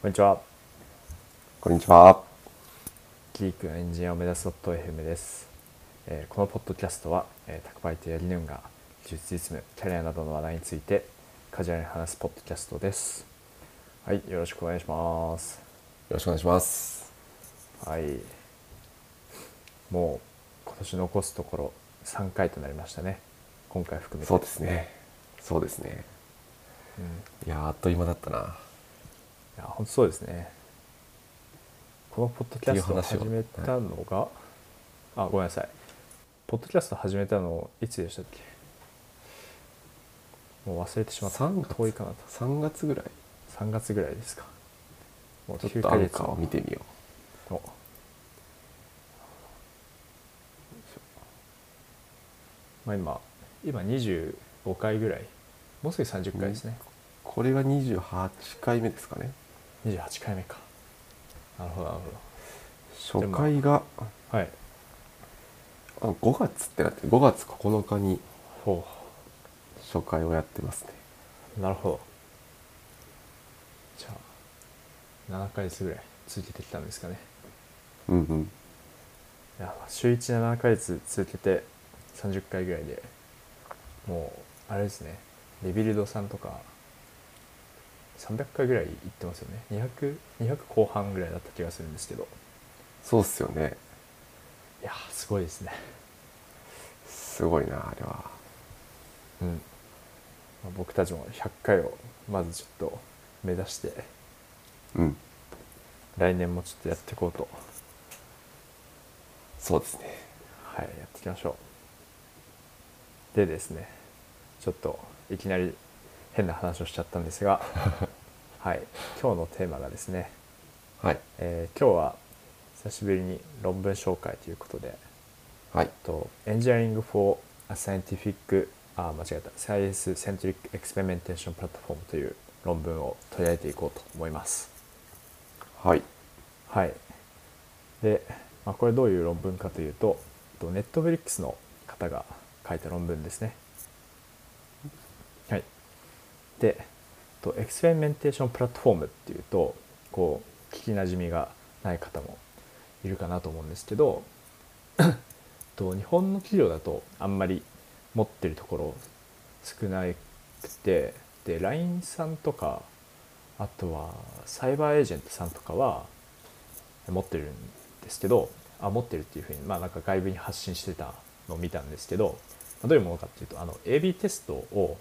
こんにちは。こんにちは。ギークのエンジニアを目指す .fm です。えーこのポッドキャストは、えー、宅配とやりぬんが技術実務、キャリアなどの話題についてカジュアルに話すポッドキャストです。はい、よろしくお願いします。よろしくお願いします。はい。もう今年残すところ3回となりましたね。今回含めて。そうですね。そうですね。うん。いいやー、あっという間だったな。や、本当そうですね。このポッドキャストを始めたのが、あ、ごめんなさい。ポッドキャスト始めたのいつでしたっけ？もう忘れてしまった。3月遠いかなと。3月ぐらい。3月ぐらいですか。もう9ちょっとアンヶ月を見てみよおまあ今、今25回ぐらい。もうすぐ30回ですね。う。これが28回目ですかね。28回目か。なるほど、なる初回がほど。はい。あ5月ってなって5月9日にほ初回をやってますね。う。なるほど。じゃあ、7ヶ月ぐらい続けてきたんですかね。うんうん。いや、週1、7ヶ月続けて30回ぐらいで、もう、あれですね、レビルドさんとか、300回ぐらい行ってますよね。200、200後半ぐらいだった気がするんですけど、そうっすよね。いや、すごいですね。すごいな、あれは。うん。まあ僕たちも100回をまずちょっと目指して、うん。来年もちょっとやっていこうと、そうですね。はい、やっていきましょう。でですね、ちょっといきなり変な話をしちゃったんですが、はい、今日のテーマがですね、はい。えー今日は久しぶりに論文紹介ということで、はい。と Engineering for a Scientific あ間違えた Science Centric Experimentation Platform という論文を取り上げていこうと思います。はい。はい。で、まあ、これどういう論文かというと、と Netflix の方が書いた論文ですね。で、と experimentation platform っていうと、こう聞きなじみがない方もいるかなと思うんですけど、と日本の企業だとあんまり持ってるところ少なくて、で LINE さんとかあとはサイバーエージェントさんとかは持ってるんですけどあ持ってるっていうふうにまあなんか外部に発信してたのを見たんですけどどういうものかっていうとあの AB テストを、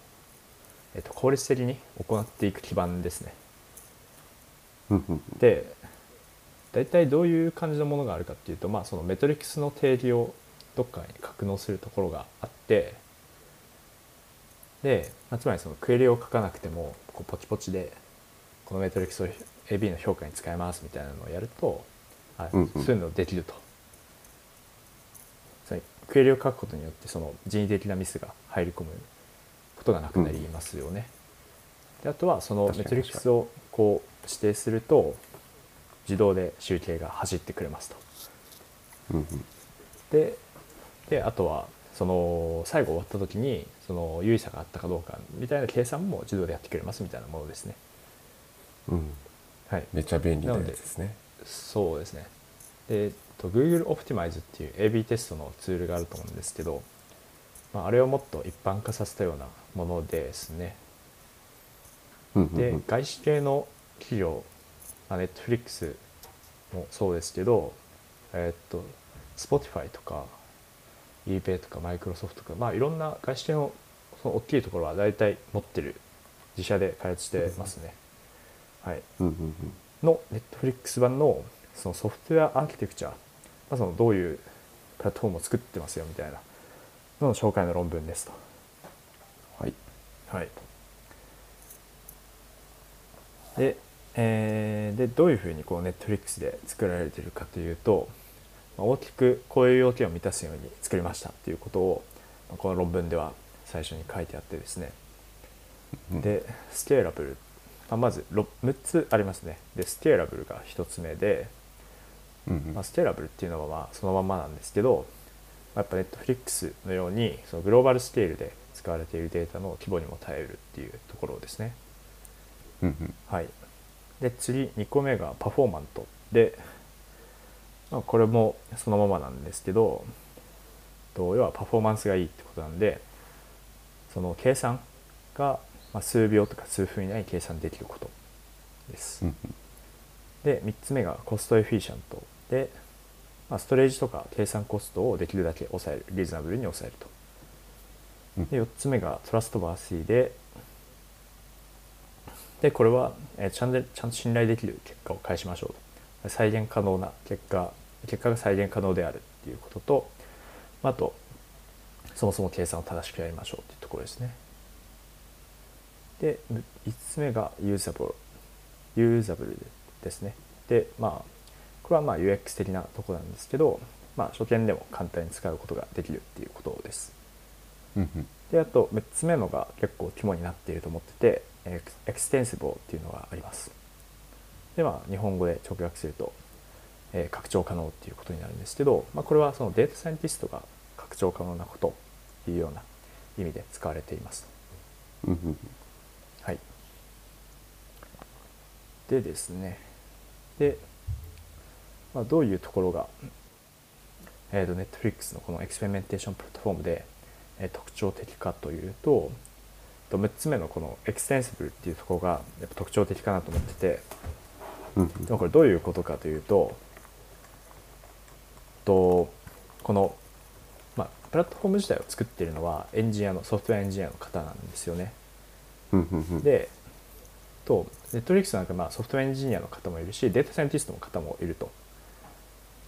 えっと、効率的に行っていく基盤ですね。で大体どういう感じのものがあるかっていうと、まあ、そのメトリックスの定義をどっかに格納するところがあってで、まあ、つまりそのクエリを書かなくてもこうポチポチでこのメトリックスを AB の評価に使えますみたいなのをやると、あうんうんそういうのできると。クエリを書くことによってその人為的なミスが入り込むことがなくなりますよね。であとはそのメトリックスをこう指定すると自動で集計が走ってくれますと。うんうん。でであとはその最後終わった時にその有意差があったかどうかみたいな計算も自動でやってくれますみたいなものですね。うん。はい、めっちゃ便利なやつですね。そうですね。で、と Google Optimize っていう AB テストのツールがあると思うんですけど、まあ、あれをもっと一般化させたようなものですね。で外資系の企業、まあ、Netflix もそうですけど、えっと Spotify とか eBay とか Microsoft とか、まあ、いろんな外資系のその大きいところは大体持ってる自社で開発してますね。はい。の Netflix 版のそのソフトウェアアーキテクチャ、まあ、そのどういうプラットフォームを作ってますよみたいなのの紹介の論文ですと。はい。はい、で,、えーでどういうふうにこう Netflix で作られているかというと、まあ大きくこういう要件を満たすように作りましたっていうことを、まあこの論文では最初に書いてあってですね。うん、でスケーラブル、まあ、まず 6, 6つありますね。でスケーラブルが1つ目で、まあ、スケーラブルっていうのはまあそのまんまなんですけど、まあやっぱ Netflix のようにそのグローバルスケールで使われているデータの規模にも耐えるっていうところですね。うんうんはい、で次2個目がパフォーマントで、まあ、これもそのままなんですけどと要はパフォーマンスがいいってことなんでその計算がまあ数秒とか数分以内に計算できることです。うんで3つ目がコストエフィシャントで、まあ、ストレージとか計算コストをできるだけ抑えるリーズナブルに抑えるとうんで4つ目がトラストバーシーででこれは、えちゃんでちゃんと信頼できる結果を返しましょう再現可能な結果結果が再現可能であるっていうこととまああとそもそも計算を正しくやりましょうっていうところですね。で5つ目が usable usable ですね。でまあこれはまあ UX 的なところなんですけど、まあ、初見でも簡単に使うことができるっていうことです。うんうん。であと6つ目のが結構肝になっていると思っててエク extensible っていうのがあります。でまあ日本語で直訳すると、えー拡張可能っていうことになるんですけど、まあ、これはそのデータサイエンティストが拡張可能なことっていうような意味で使われています。うんうんはい。でですね。で、まあ、どういうところが、えー、と Netflix のこの experimentation platform で、えー特徴的かというとと6つ目のこの extensible っていうところがやっぱ特徴的かなと思っててうんうんでもこれどういうことかというととこの、まあ、プラットフォーム自体を作っているのはエンジニアのソフトウェアエンジニアの方なんですよね。でと Netflix なんかまあソフトウェアエンジニアの方もいるしデータサイエンティストの方もいると。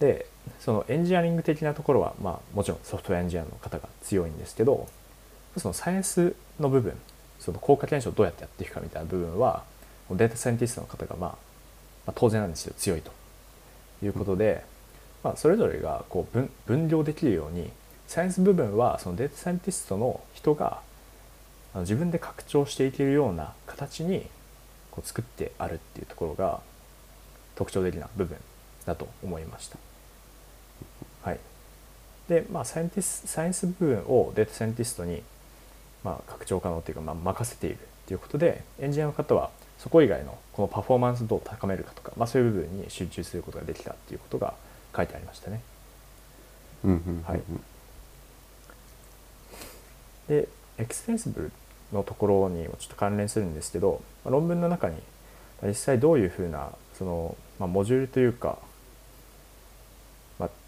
でそのエンジニアリング的なところは、まあ、もちろんソフトウェアエンジニアの方が強いんですけどそのサイエンスの部分その効果検証をどうやってやっていくかみたいな部分はデータサイエンティストの方が、まあ、まあ当然なんですよ強いということで、まあ、それぞれがこう分分量できるようにサイエンス部分はそのデータサイエンティストの人があの自分で拡張していけるような形にこう作ってあるっていうところが特徴的な部分だと思いました。はい、でまあサイエンティスサイエンス部分をデータサイエンティストに、まあ、拡張可能っていうか、まあ、任せているっていうことでエンジニアの方はそこ以外のこのパフォーマンスをどう高めるかとか、まあ、そういう部分に集中することができたっていうことが書いてありましたね。うんうんうんはい。で extensible のところにもちょっと関連するんですけど、まあ論文の中にまあ実際どういうふうなその、まあ、モジュールというか、まあ、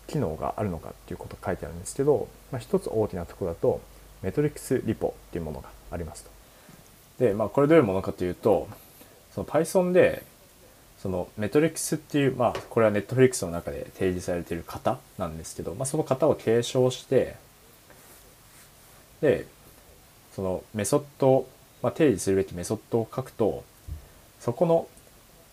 機能があるのかっていうことが書いてあるんですけど、まあ、一つ大きなところだとメトリクスリポっていうものがありますと。で、まあ、これどういうものかというとその Python でそのメトリックスっていう、まあ、これは Netflix の中で提示されている型なんですけど、まあ、その型を継承してでそのメソッドを、まあ、定義するべきメソッドを書くとそこの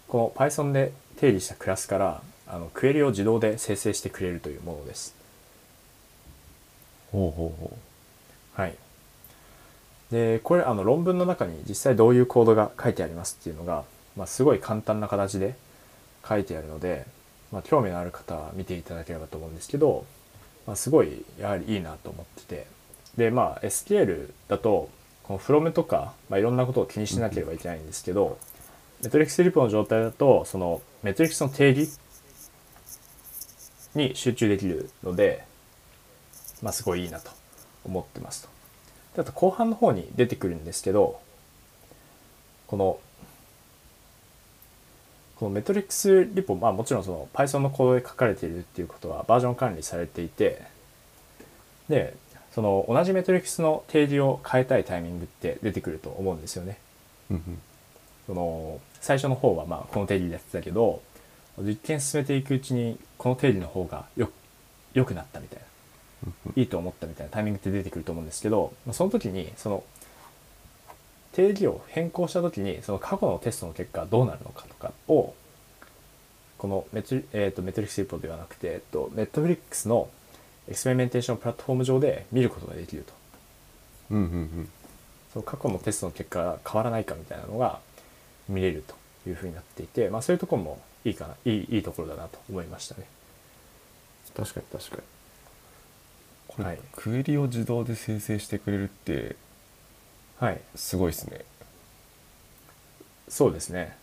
この Python で定義したクラスからあのクエリを自動で生成してくれるというものです。ほうほうほはい、でこれあの論文の中に実際どういうコードが書いてありますっていうのが、まあ、すごい簡単な形で書いてあるので、まあ、興味のある方は見ていただければと思うんですけど、まあ、すごいやはりいいなと思ってて。でまあ SQL だとこの from とか、まあ、いろんなことを気にしなければいけないんですけど、メトリックスリポの状態だとそのメトリックスの定義に集中できるので、まあ、すごいいいなと思ってますと。であと後半の方に出てくるんですけどこのこのメトリックスリポ、まあ、もちろんその Python のコードで書かれているっていうことはバージョン管理されていてでその同じメトリックスの定義を変えたいタイミングって出てくると思うんですよね。その最初の方はまあこの定義でやってたけど実験進めていくうちにこの定義の方がよ良くなったみたいないいと思ったみたいなタイミングって出てくると思うんですけど、まあ、その時にその定義を変更した時にその過去のテストの結果はどうなるのかとかをこの metri,、えー、と metrics repo ではなくて、えっと、ネットフリックスの experimentation platform 上で見ることができると。うんうんうんその過去のテストの結果が変わらないかみたいなのが見れるというふうになっていて、まあ、そういうところもいいかないいいいところだなと思いましたね。確かに確かに。これ、はい。クエリを自動で生成してくれるってはい、すごいですね。そうですね。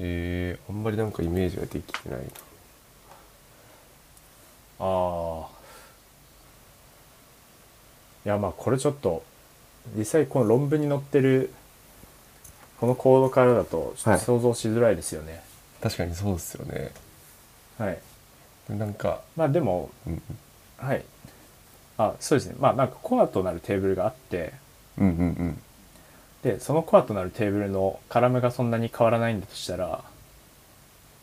えー、あんまりなんかイメージができてないな。ああいやまあこれちょっと実際この論文に載ってるこのコードからだとちょっと想像しづらいですよね。確かにそうですよね。はい、なんかまあでもうん。はい。あそうですね。まあなんかコアとなるテーブルがあってうんうんうん。でそのコアとなるテーブルのカラムがそんなに変わらないんだとしたら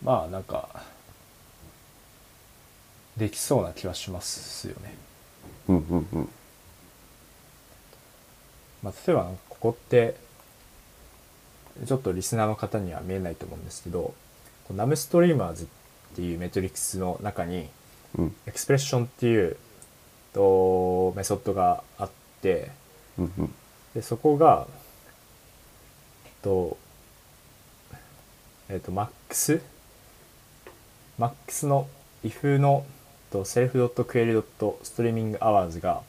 まあなんかできそうな気はしますよね。うんうんうん。まあ、例えばここってちょっとリスナーの方には見えないと思うんですけどナムストリーマーズっていうメトリックスの中にうん。エクスプレッションっていうとメソッドがあってうんうん。でそこがとえっ、とマックス？マックスの if のと self.query.streaming_hours が、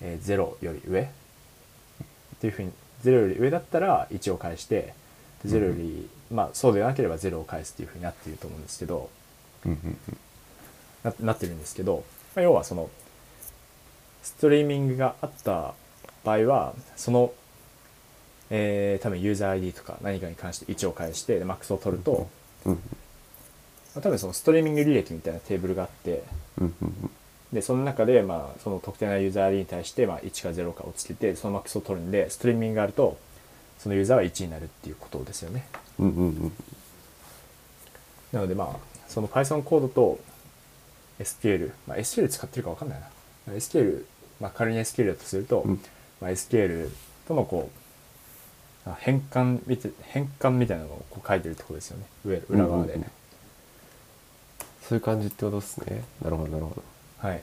えー、0より上？っていうふうに0より上だったら1を返してで0より、まあそうでなければ0を返すっていうふうになっていると思うんですけどうんうんななってるんですけど、まあ、要はそのストリーミングがあった場合はその、えー多分ユーザー ID とか何かに関して1を返してでマックスを取ると、うんまあ、多分そのストリーミング履歴みたいなテーブルがあってうんうんでその中でまあその特定なユーザー ID に対してまあ1か0かをつけてそのマックスを取るんでストリーミングがあるとそのユーザーは1になるっていうことですよね。うんうんうん。なのでまあその Python コードと SQL、まあ、SQL 使ってるか分かんないな。SQL、まあ、仮に SQL だとすると、うん。まあ、SQL とのこうあ変換みて変換みたいなのをこう書いてるところですよね。上裏側で、うんうんうん。そういう感じってことですね。なるほどなるほどはい。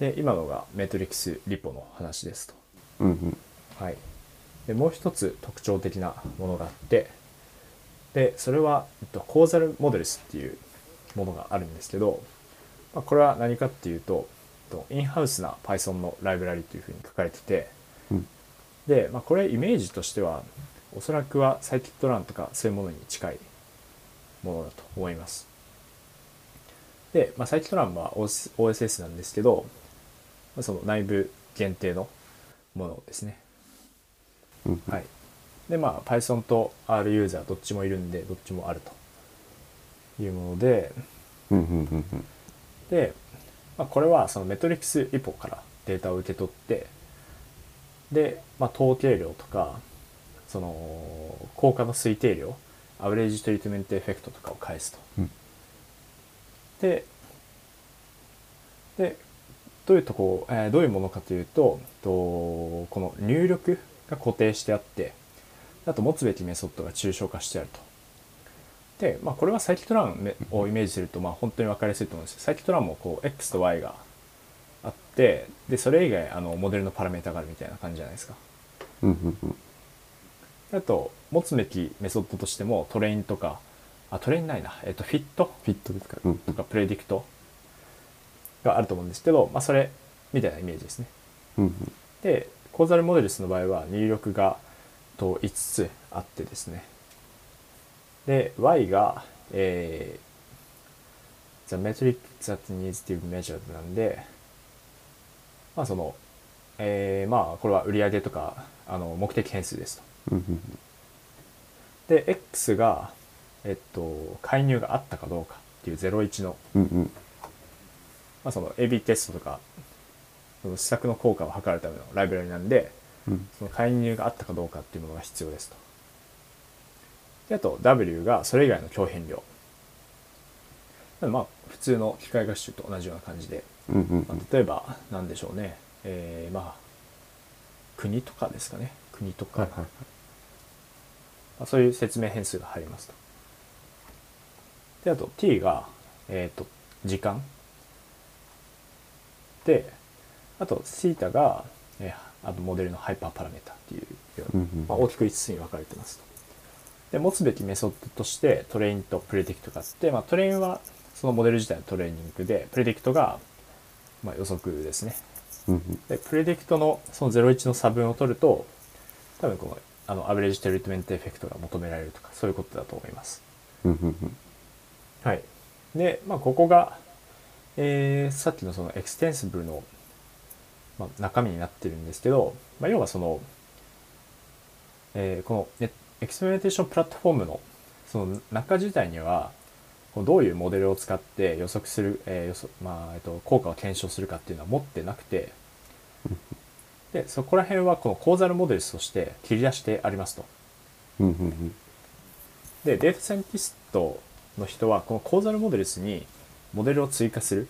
で今のがメトリックスリポの話ですと。うんうん。はい、でもう一つ特徴的なものがあってでそれは、えっと、コーザルモデルスっていうものがあるんですけど、まあ、これは何かっていうとえっとインハウスな Python のライブラリというふうに書かれててうん。で、まあ、これイメージとしてはおそらくはサイキットランとかそういうものに近いものだと思いますで、まあ、サイキットランは OS OSS なんですけど、まあ、その内部限定のものですねうんはい。で、まあ、Python と R ユーザーどっちもいるんで、どっちもあるというもので、で、まあ、これはそのメトリックスリポからデータを受け取って、で、まあ、統計量とか、その、効果の推定量、アベレージトリートメントエフェクトとかを返すと。うんで、で、どういうとこ、えーどういうものかというと、とこの入力が固定してあって、あと持つべきメソッドが抽象化してあると。で、まあ、これはサイキットランをイメージすると、まあ、本当に分かりやすいと思うんですよ。サイキットランもこう X と Y があって、で、それ以外、あの、モデルのパラメータがあるみたいな感じじゃないですか。あと、持つべきメソッドとしても、トレインとか、あ、トレインないな、えっと、フィット？フィットですか？うんうん。とかプレディクト？があると思うんですけど、まあ、それみたいなイメージですね。うんうん。で、コーザルモデルスの場合は入力がと5つあってですね。で、Y が、えー、The metric that needs to be measured なんで、まあその、えー、まあこれは売上とかあの目的変数ですと。で、X が、えっと、介入があったかどうかっていう01のうんうん。まあ、その AB テストとかその施策の効果を測るためのライブラリなんでうん。その介入があったかどうかっていうものが必要ですと。であと W がそれ以外の強変量。まあ普通の機械学習と同じような感じで、うんうんまあ、例えば何でしょうね、えーまあ国とかですかね。国とか、はいはいはい。まあ、そういう説明変数が入りますと。であと T が、えー、と時間であと θ が、えーあとモデルの hyperparameter っていうような、まあ、大きく5つに分かれてますと。で持つべきメソッドとして train と predict があって、まあ、 train はそのモデル自体のトレーニングで predict が、まあ、予測ですね。で predict のその01の差分を取ると多分このあの average treatment effect が求められるとかそういうことだと思います。はい、で、まあ、ここが、えーさっきのその extensible の、まあ、中身になってるんですけど、まあ、要はその、えーこのネ experimentation platform のその中自体にはどういうモデルを使って予測する、えー予測まあえっと効果を検証するかっていうのは持ってなくてでそこら辺はこの causal model として切り出してありますと。でデータサイエンティストの人はこの causal models にモデルを追加する、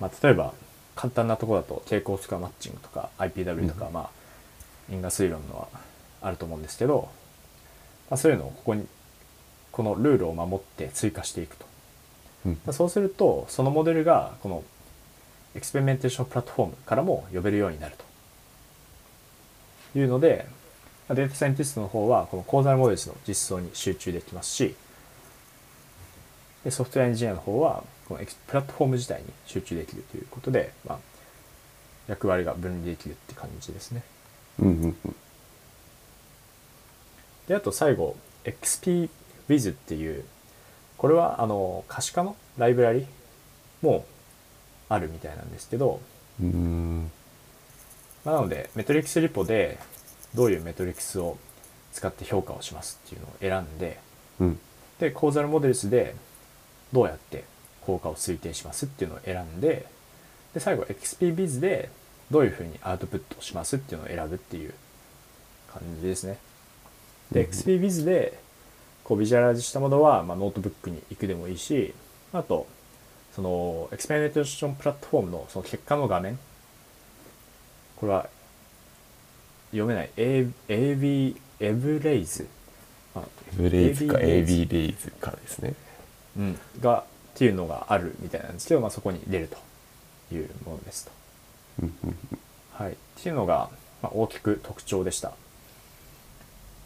まあ、例えば簡単なところだと傾向スコアマッチングとか IPW とか、まあ因果推論のはあると思うんですけど、まあ、そういうのをここにこのルールを守って追加していくと、うん。まあそうするとそのモデルがこの experimentation platform からも呼べるようになると。いうのでまあデータサイエンティストの方はこのコーザルモデルスの実装に集中できますしでソフトウェアエンジニアの方はこのプラットフォーム自体に集中できるということで、まあ、役割が分離できるって感じですね。うんうんうんであと最後 XPWiz っていうこれはあの可視化のライブラリもあるみたいなんですけど、うーんまあ、なので metrics repo でどういう metrics を使って評価をしますっていうのを選んでうんで causal models でどうやって効果を推定しますっていうのを選んでで最後 XPBiz でどういうふうにアウトプットをしますっていうのを選ぶっていう感じですね。でうん XPBiz でこうビジュアライズしたものは、まあ、ノートブックに行くでもいいしあとそのエクスペリメンテーションプラットフォームのその結果の画面。これは読めない。AB エブレイズあブレイズか AB レイズかですね。うん、がっていうのがあるみたいなんですけど、まあ、そこに出るというものですと。はい、っていうのが、まあ、大きく特徴でした。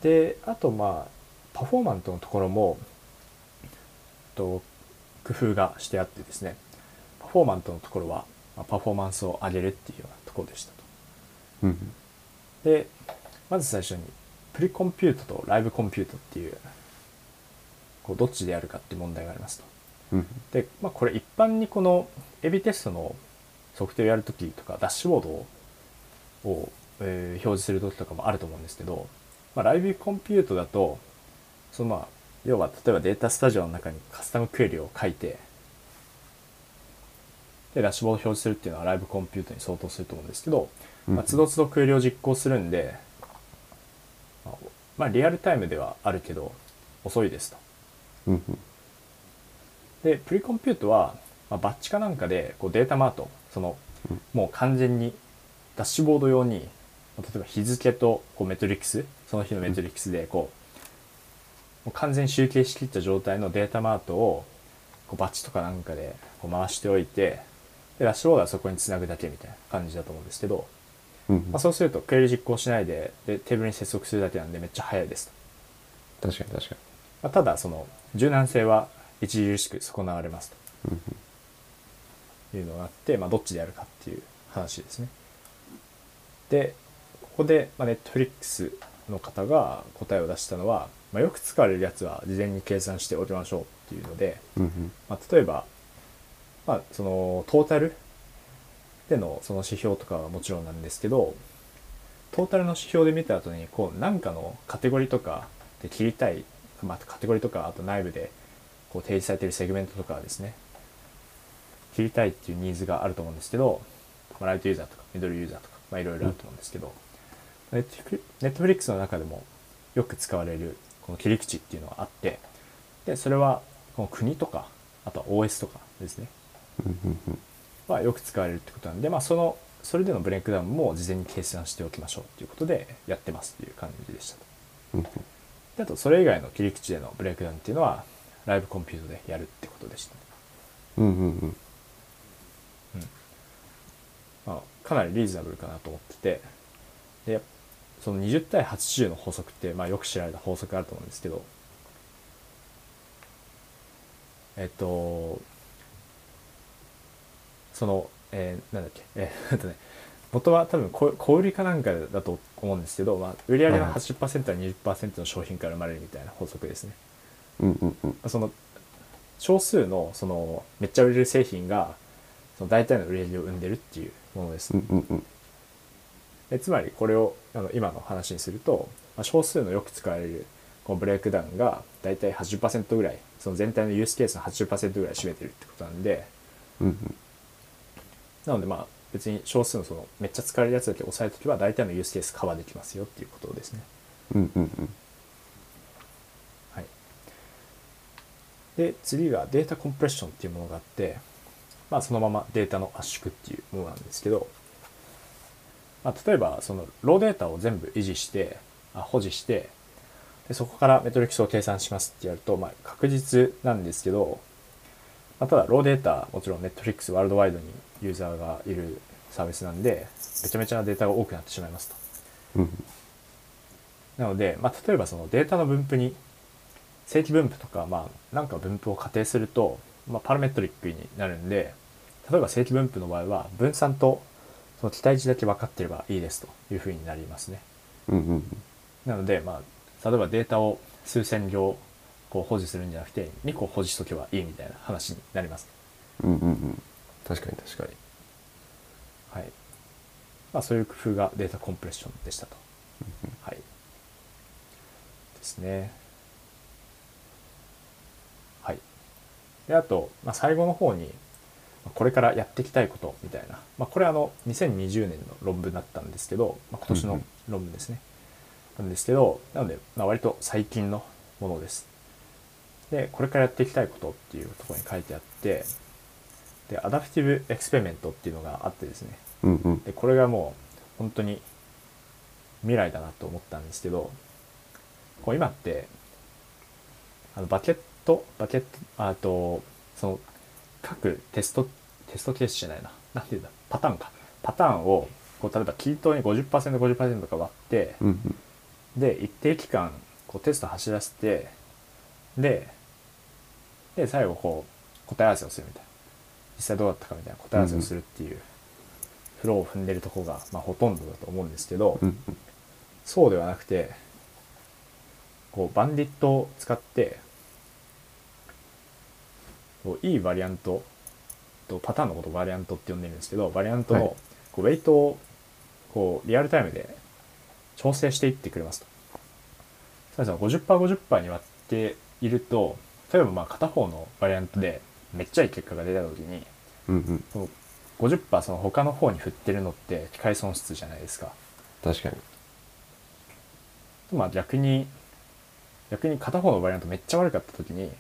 であとまあパフォーマントのところもと工夫がしてあってですねパフォーマントのところは、まあ、パフォーマンスを上げるっていうようなところでしたと。でまず最初にプリコンピュートとライブコンピュートっていうこうどっちでやるかって問題がありますと。うんで、まあ、これ一般にこのエビテストの測定をやるときとかダッシュボードをを、えー表示するときとかもあると思うんですけど、まあ、ライブコンピュートだとそのまあ要は例えばデータスタジオの中にカスタムクエリを書いてでダッシュボードを表示するっていうのはライブコンピュートに相当すると思うんですけど、まあ、うん都度都度クエリを実行するんで、まあ、まあリアルタイムではあるけど遅いですと。うんうんでプリコンピュートは、まあ、バッチかなんかでこうデータマートその、うん。もう完全にダッシュボード用にまあ例えば日付とこうメトリックスその日のメトリックスでこうもう完全に集計しきった状態のデータマートをこうバッチとかなんかでこう回しておいてでダッシュボードはそこにつなぐだけみたいな感じだと思うんですけど、うんまあ、そうするとクエリ実行しないででテーブルに接続するだけなんでめっちゃ早いですと。確かに確かまあ、ただその柔軟性は著しく損なわれますにというのがあって、まあ、どっちでやるかっていう話ですね。でここで、まあ、Netflix の方が答えを出したのは、まあ、よく使われるやつは事前に計算しておきましょうっていうので、まあ、例えば、まあ、そのトータルでのその指標とかはもちろんなんですけどトータルの指標で見た後にこう何かのカテゴリーとかで切りたい、まあ、カテゴリーとかあと内部でこう提示されているセグメントとかはですね切りたいっていうニーズがあると思うんですけど、まあ、ライトユーザーとかミドルユーザーとか、まあ、いろいろあると思うんですけど、ネットフリックスの中でもよく使われるこの切り口っていうのがあってでそれはこの国とかあとは OS とかですねはよく使われるってことなんで、まあ、そのそれでのブレイクダウンも事前に計算しておきましょうっていうことでやってますっていう感じでした。であとそれ以外の切り口でのブレイクダウンっていうのはライブコンピュートでやるってことでした、ねうんうん。うん。まあ、かなりリーズナブルかなと思ってて。でその20対80の法則って、まあ、よく知られた法則あると思うんですけど。えっとその、えーなんだっけ？えー、えっとね元は多分小小売りかなんかだと思うんですけど、まあ、売上のはいはい。80%は20%の商品から生まれるみたいな法則ですね。うんうんうん。まあその少数のそのめっちゃ売れる製品がその大体の売り上げを生んでるっていうものです。うんうんうん。でつまりこれをあの今の話にすると、まあ、少数のよく使われるこのブレイクダウンが大体80%ぐらいその全体のユースケースの80%ぐらい占めてるってことなんで。うんうん。なのでまあ別に少数のそのめっちゃ使われるやつだけ押さえとけば大体のユースケースカバーできますよっていうことですね。うんうんうんはい、で次がデータコンプレッションっていうものがあって、まあ、そのままデータの圧縮っていうものなんですけど、まあ、例えばそのローデータを全部維持してあ保持してでそこからメトリックスを計算しますってやると、まあ、確実なんですけど、まあ、ただローデータもちろんネットフリックスワールドワイドにユーザーがいるサービスなんでめちゃめちゃなデータが多くなってしまいますと。うんなので、まあ、例えばそのデータの分布に正規分布とか、まあ、なんか分布を仮定すると、まあ、パラメトリックになるんで例えば正規分布の場合は分散とその期待値だけ分かってればいいですというふうになりますね。うんなので、まあ、例えばデータを数千行こう保持するんじゃなくて2個保持しとけばいいみたいな話になります。うんうんうん確かに確かにはいまあ、そういう工夫がデータコンプレッションでしたと。はい、ですね。はい。であと、まあ、最後の方にまあこれからやっていきたいことみたいな、まあ、これあの2020年の論文だったんですけど、まあ、今年の論文ですね。なんですけどなので、まあ、割と最近のものです。でこれからやっていきたいことっていうところに書いてあってで adaptive experiment っていうのがあってですね。うんうん。でこれがもう本当に未来だなと思ったんですけどこう今ってあのバケットバケットあとその各テストテストケースじゃないな。なんていうんだ。パターンか。パターンをこう例えばキートに 50%50% とか割ってうんうん。で一定期間こうテスト走らせてでで最後こう答え合わせをするみたいな実際どうだったかみたいな答え合わせをするっていうフローを踏んでるとこが、まあ、ほとんどだと思うんですけど、うんそうではなくてこうバンディットを使ってこういいバリアントとパターンのことをバリアントって呼んでるんですけどバリアントはい。のこうウェイトをこうリアルタイムで調整していってくれますと。そうですね 50%50% に割っていると例えばまあ片方のバリアントでめっちゃいい結果が出た時にうんうんその50%その他の方に振ってるのって機械損失じゃないですか。確かにまあ逆に逆に片方のバリアントめっちゃ悪かった時に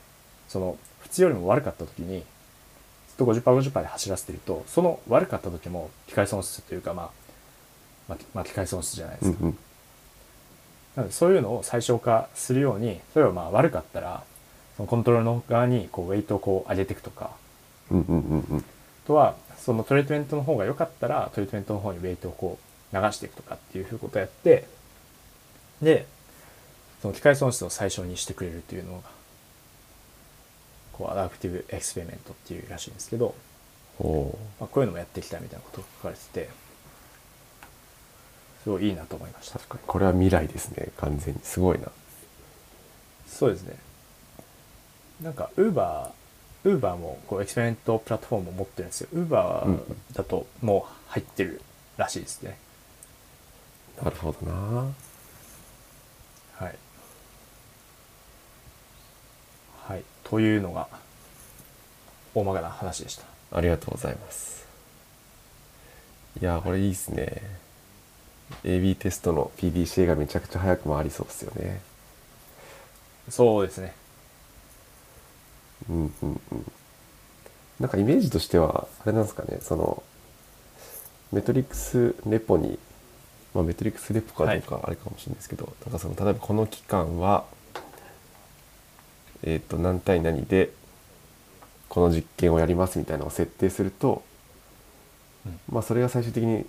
その普通よりも悪かった時にずっと 50%50% で走らせてるとその悪かった時も機械損失というかまあまあ、まあ、機械損失じゃないですか。うんうんなのでそういうのを最小化するように例えばまあ悪かったらそのコントロールの側にこうウェイトをこう上げていくとか。うんうんうんうん。あとはそのトリートメントの方が良かったらトリートメントの方にウェイトをこう流していくとかっていうことをやってでその機会損失を最小にしてくれるというのがこう adaptive experiment っていうらしいんですけど、おまあ、こういうのもやっていきたいみたいなことが書かれててすごいいいなと思いました。確かに。これは未来ですね完全に。すごいな。そうですねなんかウーバーウーバーもこう experiment platform を持ってるんですよウーバーだともう入ってるらしいですね、なるほどなはい。はい。というのが、大まかな話でした。ありがとうございますいやーこれいいですね AB テストの PDCA がめちゃくちゃ早く回りそうですよねそうですね。うんうんうん。なんかイメージとしてはあれなんですかねそのメトリックスレポに、まあ、メトリックスレポかどうかあれかもしれないですけど、なんかその例えばこの期間はえっ、と何対何でこの実験をやりますみたいなのを設定すると、うん。まあそれが最終的に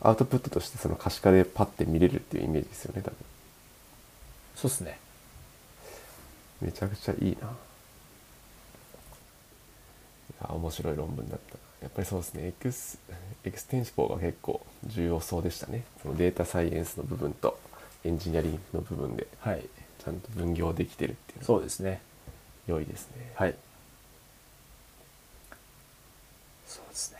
アウトプットとしてその可視化でパッて見れるっていうイメージですよね多分。そうっすね。めちゃくちゃいいな面白い論文だった。やっぱりそうですね。 ex extensible が結構重要そうでしたね。そのデータサイエンスの部分とエンジニアリングの部分ではい。ちゃんと分業できてるっていうのそうですね。が良いですね。はい。そうですね。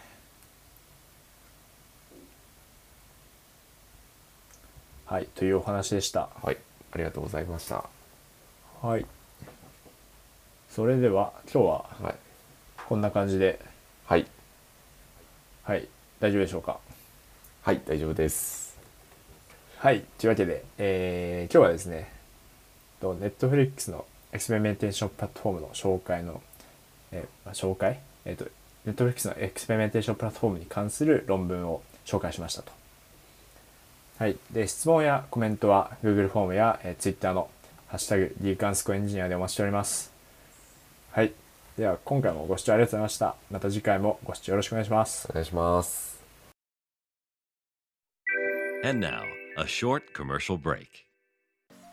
はい。というお話でした。はい。ありがとうございました。はい。それでは今日ははいこんな感じではいはい大丈夫でしょうか？はい大丈夫ですはいというわけで、えー今日はですねと Netflix の experimentation platform の紹介の、えーまあ紹介、えー、と Netflix の experimentation platform に関する論文を紹介しましたと。はい。で、質問やコメントは Google フォームや、えー Twitter のハッシュタグ d カンスコエンジニアでお待ちしております。はい。では、今回もご視聴ありがとうございました。また次回もご視聴よろしくお願いします。お願いします And now, a short commercial break.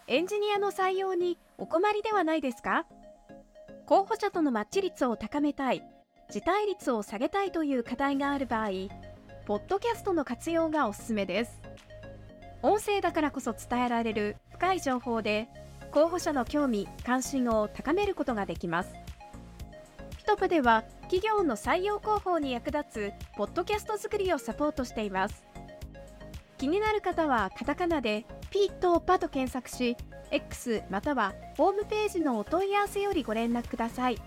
エンジニアの採用にお困りではないですか？候補者とのマッチ率を高めたい、辞退率を下げたいという課題がある場合、ポッドキャストの活用がおすすめです。音声だからこそ伝えられる深い情報で、候補者の興味・関心を高めることができます。ピトプでは企業の採用広報に役立つポッドキャスト作りをサポートしています。気になる方はカタカナでピーとパと検索し X またはホームページのお問い合わせよりご連絡ください。